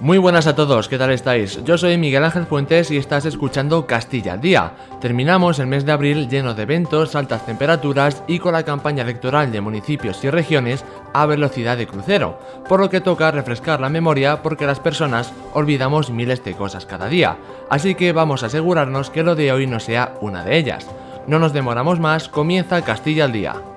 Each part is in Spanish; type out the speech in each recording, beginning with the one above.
Muy buenas a todos, ¿qué tal estáis? Yo soy Miguel Ángel Fuentes y estás escuchando Castilla al Día. Terminamos el mes de abril lleno de eventos, altas temperaturas y con la campaña electoral de municipios y regiones a velocidad de crucero, por lo que toca refrescar la memoria porque las personas olvidamos miles de cosas cada día, así que vamos a asegurarnos que lo de hoy no sea una de ellas. No nos demoramos más, comienza Castilla al Día.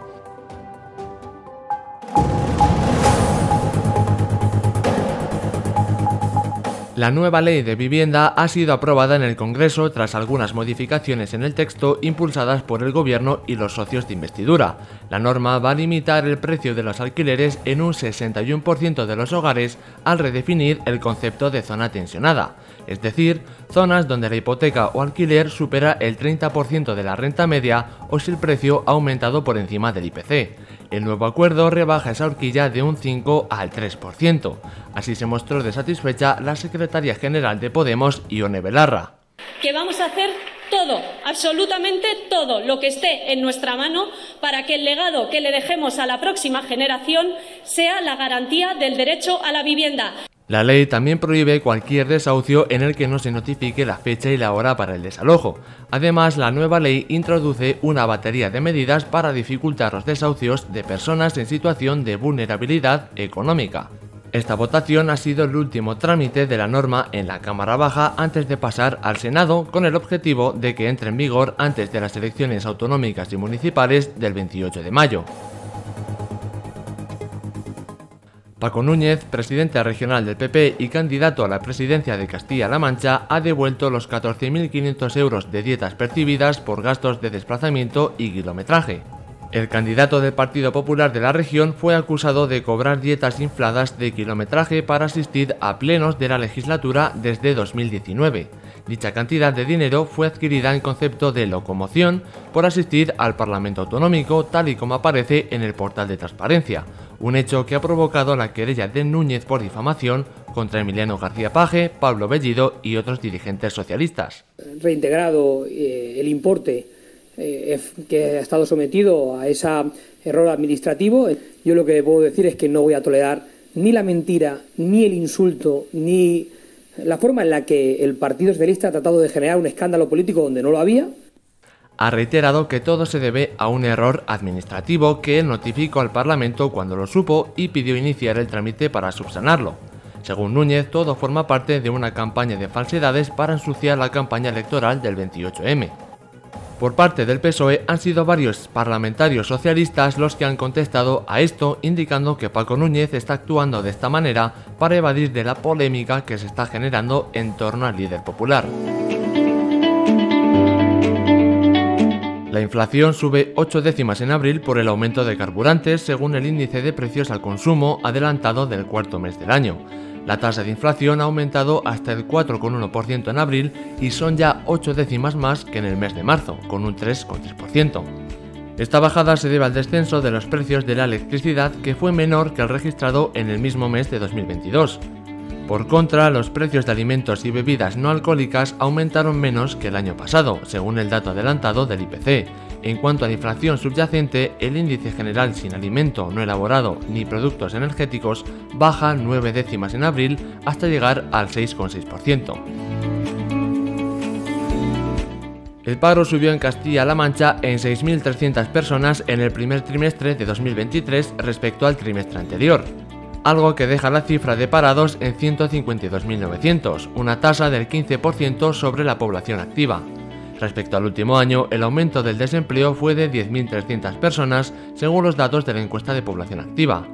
La nueva ley de vivienda ha sido aprobada en el Congreso tras algunas modificaciones en el texto impulsadas por el Gobierno y los socios de investidura. La norma va a limitar el precio de los alquileres en un 61% de los hogares al redefinir el concepto de zona tensionada, es decir, zonas donde la hipoteca o alquiler supera el 30% de la renta media o si el precio ha aumentado por encima del IPC. El nuevo acuerdo rebaja esa horquilla de un 5 al 3%. Así se mostró de satisfecha la secretaria general de Podemos, Ione Belarra. Que vamos a hacer todo, absolutamente todo lo que esté en nuestra mano para que el legado que le dejemos a la próxima generación sea la garantía del derecho a la vivienda. La ley también prohíbe cualquier desahucio en el que no se notifique la fecha y la hora para el desalojo. Además, la nueva ley introduce una batería de medidas para dificultar los desahucios de personas en situación de vulnerabilidad económica. Esta votación ha sido el último trámite de la norma en la Cámara Baja antes de pasar al Senado con el objetivo de que entre en vigor antes de las elecciones autonómicas y municipales del 28 de mayo. Paco Núñez, presidente regional del PP y candidato a la presidencia de Castilla-La Mancha, ha devuelto los 14.500 euros de dietas percibidas por gastos de desplazamiento y kilometraje. El candidato del Partido Popular de la región fue acusado de cobrar dietas infladas de kilometraje para asistir a plenos de la legislatura desde 2019. Dicha cantidad de dinero fue adquirida en concepto de locomoción por asistir al Parlamento Autonómico tal y como aparece en el portal de transparencia, un hecho que ha provocado la querella de Núñez por difamación contra Emiliano García Paje, Pablo Bellido y otros dirigentes socialistas. Reintegrado eh, el importe eh, que ha estado sometido a ese error administrativo, yo lo que puedo decir es que no voy a tolerar ni la mentira, ni el insulto, ni la forma en la que el Partido Socialista ha tratado de generar un escándalo político donde no lo había, ha reiterado que todo se debe a un error administrativo que él notificó al Parlamento cuando lo supo y pidió iniciar el trámite para subsanarlo. Según Núñez, todo forma parte de una campaña de falsedades para ensuciar la campaña electoral del 28M. Por parte del PSOE han sido varios parlamentarios socialistas los que han contestado a esto, indicando que Paco Núñez está actuando de esta manera para evadir de la polémica que se está generando en torno al líder popular. La inflación sube 8 décimas en abril por el aumento de carburantes según el índice de precios al consumo adelantado del cuarto mes del año. La tasa de inflación ha aumentado hasta el 4,1% en abril y son ya 8 décimas más que en el mes de marzo, con un 3,3%. Esta bajada se debe al descenso de los precios de la electricidad que fue menor que el registrado en el mismo mes de 2022. Por contra, los precios de alimentos y bebidas no alcohólicas aumentaron menos que el año pasado, según el dato adelantado del IPC. En cuanto a la inflación subyacente, el índice general sin alimento no elaborado ni productos energéticos baja 9 décimas en abril hasta llegar al 6,6%. El paro subió en Castilla-La Mancha en 6.300 personas en el primer trimestre de 2023 respecto al trimestre anterior algo que deja la cifra de parados en 152.900, una tasa del 15% sobre la población activa. Respecto al último año, el aumento del desempleo fue de 10.300 personas, según los datos de la encuesta de población activa.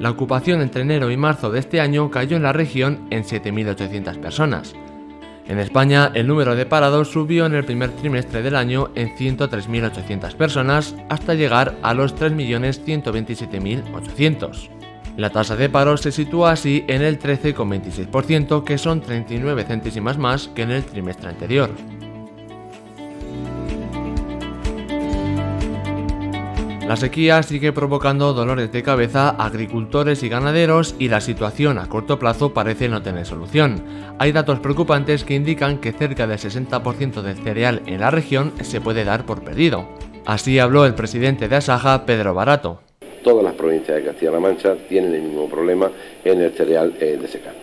La ocupación entre enero y marzo de este año cayó en la región en 7.800 personas. En España, el número de parados subió en el primer trimestre del año en 103.800 personas hasta llegar a los 3.127.800. La tasa de paro se sitúa así en el 13,26%, que son 39 céntimas más que en el trimestre anterior. La sequía sigue provocando dolores de cabeza a agricultores y ganaderos y la situación a corto plazo parece no tener solución. Hay datos preocupantes que indican que cerca del 60% del cereal en la región se puede dar por perdido. Así habló el presidente de Asaja, Pedro Barato todas las provincias de Castilla-La Mancha tienen el mismo problema en el cereal eh, de secano.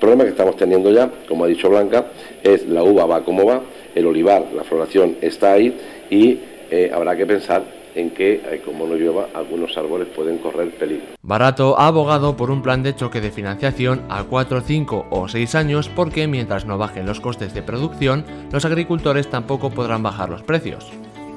problema que estamos teniendo ya, como ha dicho Blanca, es la uva va como va, el olivar, la floración está ahí y eh, habrá que pensar en que, eh, como no llueva, algunos árboles pueden correr peligro. Barato ha abogado por un plan de choque de financiación a 4, 5 o 6 años porque mientras no bajen los costes de producción, los agricultores tampoco podrán bajar los precios.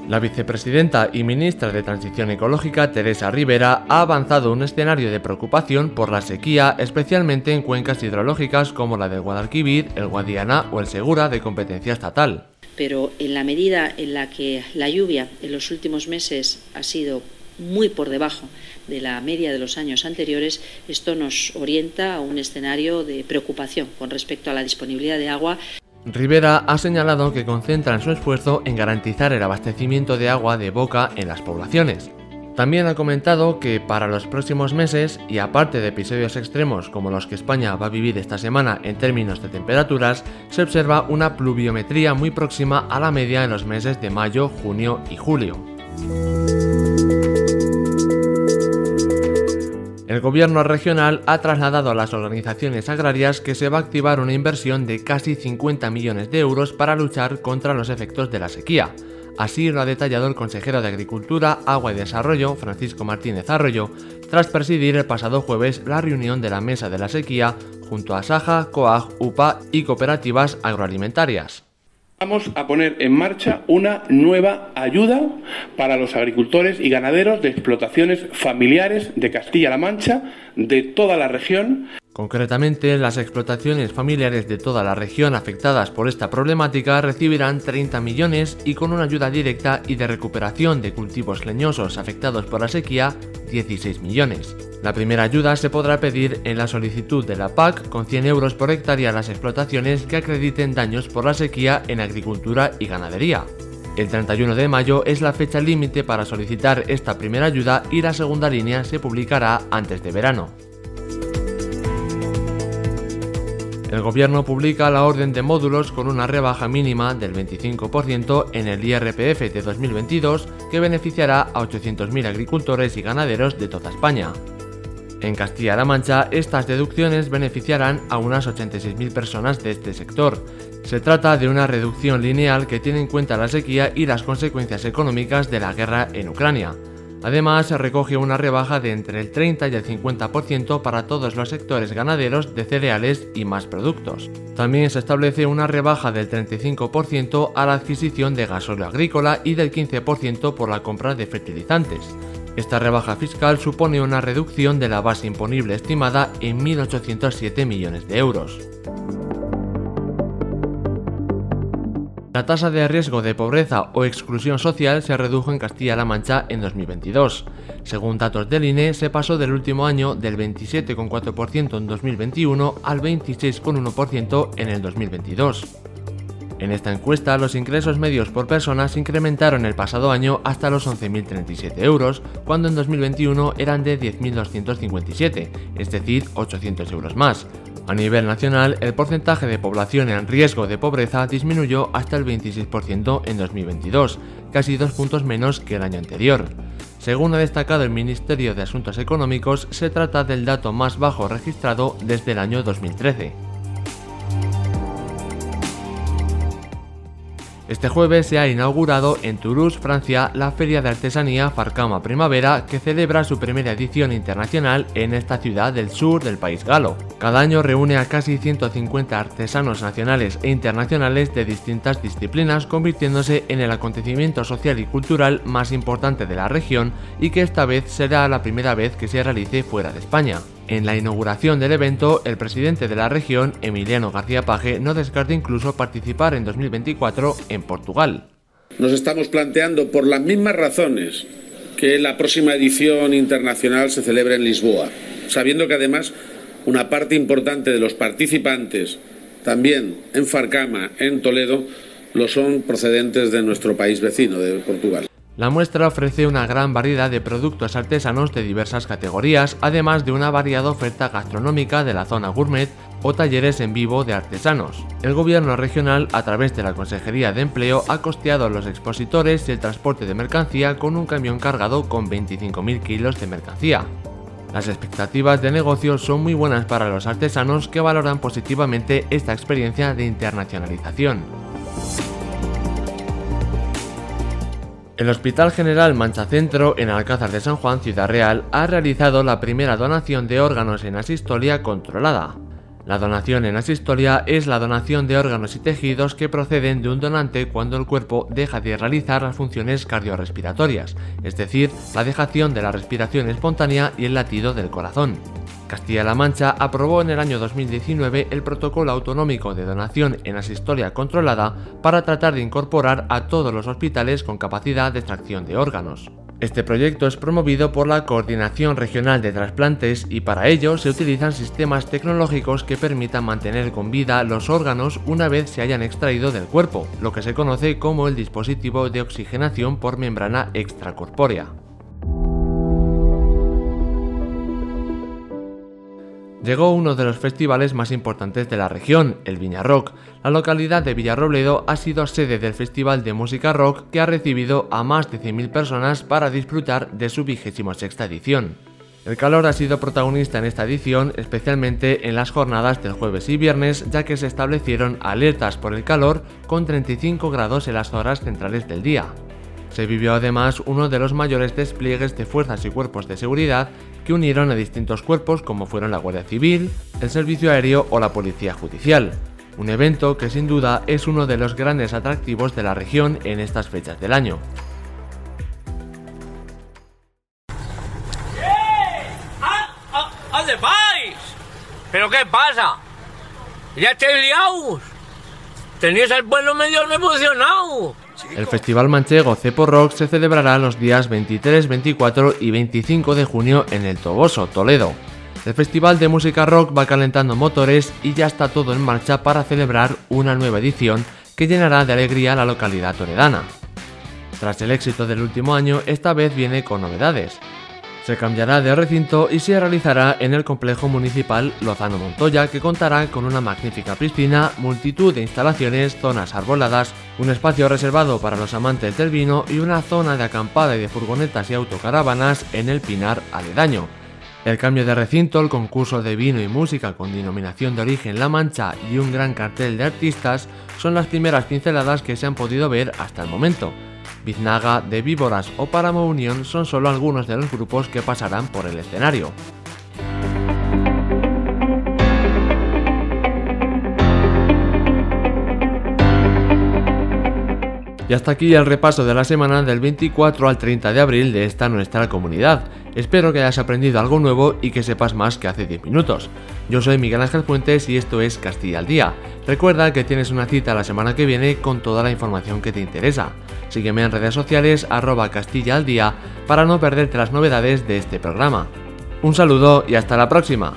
La vicepresidenta y ministra de Transición Ecológica, Teresa Rivera, ha avanzado un escenario de preocupación por la sequía, especialmente en cuencas hidrológicas como la del Guadalquivir, el Guadiana o el Segura de competencia estatal. Pero en la medida en la que la lluvia en los últimos meses ha sido muy por debajo de la media de los años anteriores, esto nos orienta a un escenario de preocupación con respecto a la disponibilidad de agua. Rivera ha señalado que concentran su esfuerzo en garantizar el abastecimiento de agua de boca en las poblaciones. También ha comentado que para los próximos meses, y aparte de episodios extremos como los que España va a vivir esta semana en términos de temperaturas, se observa una pluviometría muy próxima a la media en los meses de mayo, junio y julio. Gobierno regional ha trasladado a las organizaciones agrarias que se va a activar una inversión de casi 50 millones de euros para luchar contra los efectos de la sequía. Así lo ha detallado el consejero de Agricultura, Agua y Desarrollo, Francisco Martínez Arroyo, tras presidir el pasado jueves la reunión de la Mesa de la Sequía junto a Saja, COAG, UPA y cooperativas agroalimentarias. Vamos a poner en marcha una nueva ayuda para los agricultores y ganaderos de explotaciones familiares de Castilla-La Mancha, de toda la región. Concretamente, las explotaciones familiares de toda la región afectadas por esta problemática recibirán 30 millones y con una ayuda directa y de recuperación de cultivos leñosos afectados por la sequía, 16 millones. La primera ayuda se podrá pedir en la solicitud de la PAC con 100 euros por hectárea a las explotaciones que acrediten daños por la sequía en agricultura y ganadería. El 31 de mayo es la fecha límite para solicitar esta primera ayuda y la segunda línea se publicará antes de verano. El gobierno publica la orden de módulos con una rebaja mínima del 25% en el IRPF de 2022 que beneficiará a 800.000 agricultores y ganaderos de toda España. En Castilla-La Mancha, estas deducciones beneficiarán a unas 86.000 personas de este sector. Se trata de una reducción lineal que tiene en cuenta la sequía y las consecuencias económicas de la guerra en Ucrania. Además, se recoge una rebaja de entre el 30 y el 50% para todos los sectores ganaderos de cereales y más productos. También se establece una rebaja del 35% a la adquisición de gasóleo agrícola y del 15% por la compra de fertilizantes. Esta rebaja fiscal supone una reducción de la base imponible estimada en 1.807 millones de euros. La tasa de riesgo de pobreza o exclusión social se redujo en Castilla-La Mancha en 2022. Según datos del INE, se pasó del último año del 27,4% en 2021 al 26,1% en el 2022. En esta encuesta, los ingresos medios por persona se incrementaron el pasado año hasta los 11.037 euros, cuando en 2021 eran de 10.257, es decir, 800 euros más. A nivel nacional, el porcentaje de población en riesgo de pobreza disminuyó hasta el 26% en 2022, casi dos puntos menos que el año anterior. Según ha destacado el Ministerio de Asuntos Económicos, se trata del dato más bajo registrado desde el año 2013. Este jueves se ha inaugurado en Toulouse, Francia, la Feria de Artesanía Farcama Primavera, que celebra su primera edición internacional en esta ciudad del sur del país galo. Cada año reúne a casi 150 artesanos nacionales e internacionales de distintas disciplinas, convirtiéndose en el acontecimiento social y cultural más importante de la región y que esta vez será la primera vez que se realice fuera de España. En la inauguración del evento, el presidente de la región, Emiliano García Paje, no descarta incluso participar en 2024 en Portugal. Nos estamos planteando, por las mismas razones, que la próxima edición internacional se celebre en Lisboa, sabiendo que además una parte importante de los participantes, también en Farcama, en Toledo, lo son procedentes de nuestro país vecino, de Portugal. La muestra ofrece una gran variedad de productos artesanos de diversas categorías, además de una variada oferta gastronómica de la zona gourmet o talleres en vivo de artesanos. El gobierno regional, a través de la Consejería de Empleo, ha costeado a los expositores el transporte de mercancía con un camión cargado con 25.000 kilos de mercancía. Las expectativas de negocio son muy buenas para los artesanos que valoran positivamente esta experiencia de internacionalización. El Hospital General Mancha Centro en Alcázar de San Juan, Ciudad Real, ha realizado la primera donación de órganos en asistolia controlada. La donación en asistolia es la donación de órganos y tejidos que proceden de un donante cuando el cuerpo deja de realizar las funciones cardiorrespiratorias, es decir, la dejación de la respiración espontánea y el latido del corazón. Castilla-La Mancha aprobó en el año 2019 el protocolo autonómico de donación en asistolia controlada para tratar de incorporar a todos los hospitales con capacidad de extracción de órganos. Este proyecto es promovido por la Coordinación Regional de Trasplantes y para ello se utilizan sistemas tecnológicos que permitan mantener con vida los órganos una vez se hayan extraído del cuerpo, lo que se conoce como el dispositivo de oxigenación por membrana extracorpórea. Llegó uno de los festivales más importantes de la región, el Viña Rock. La localidad de Villarrobledo ha sido sede del Festival de Música Rock que ha recibido a más de 100.000 personas para disfrutar de su vigésimo sexta edición. El calor ha sido protagonista en esta edición, especialmente en las jornadas del jueves y viernes, ya que se establecieron alertas por el calor con 35 grados en las horas centrales del día. Se vivió además uno de los mayores despliegues de fuerzas y cuerpos de seguridad que unieron a distintos cuerpos como fueron la Guardia Civil, el Servicio Aéreo o la Policía Judicial. Un evento que sin duda es uno de los grandes atractivos de la región en estas fechas del año. ¿Dónde vais? ¿Pero qué pasa? ¿Ya estáis liados? Tenéis el pueblo medio revolucionado. El Festival Manchego Cepo Rock se celebrará los días 23, 24 y 25 de junio en el Toboso, Toledo. El Festival de Música Rock va calentando motores y ya está todo en marcha para celebrar una nueva edición que llenará de alegría la localidad toledana. Tras el éxito del último año, esta vez viene con novedades. Se cambiará de recinto y se realizará en el complejo municipal Lozano Montoya, que contará con una magnífica piscina, multitud de instalaciones, zonas arboladas, un espacio reservado para los amantes del vino y una zona de acampada y de furgonetas y autocaravanas en el Pinar aledaño. El cambio de recinto, el concurso de vino y música con denominación de origen La Mancha y un gran cartel de artistas son las primeras pinceladas que se han podido ver hasta el momento. Biznaga, de Víboras o Páramo Unión son solo algunos de los grupos que pasarán por el escenario. Y hasta aquí el repaso de la semana del 24 al 30 de abril de esta nuestra comunidad. Espero que hayas aprendido algo nuevo y que sepas más que hace 10 minutos. Yo soy Miguel Ángel Fuentes y esto es Castilla al Día. Recuerda que tienes una cita la semana que viene con toda la información que te interesa. Sígueme en redes sociales arroba Castilla al Día para no perderte las novedades de este programa. Un saludo y hasta la próxima.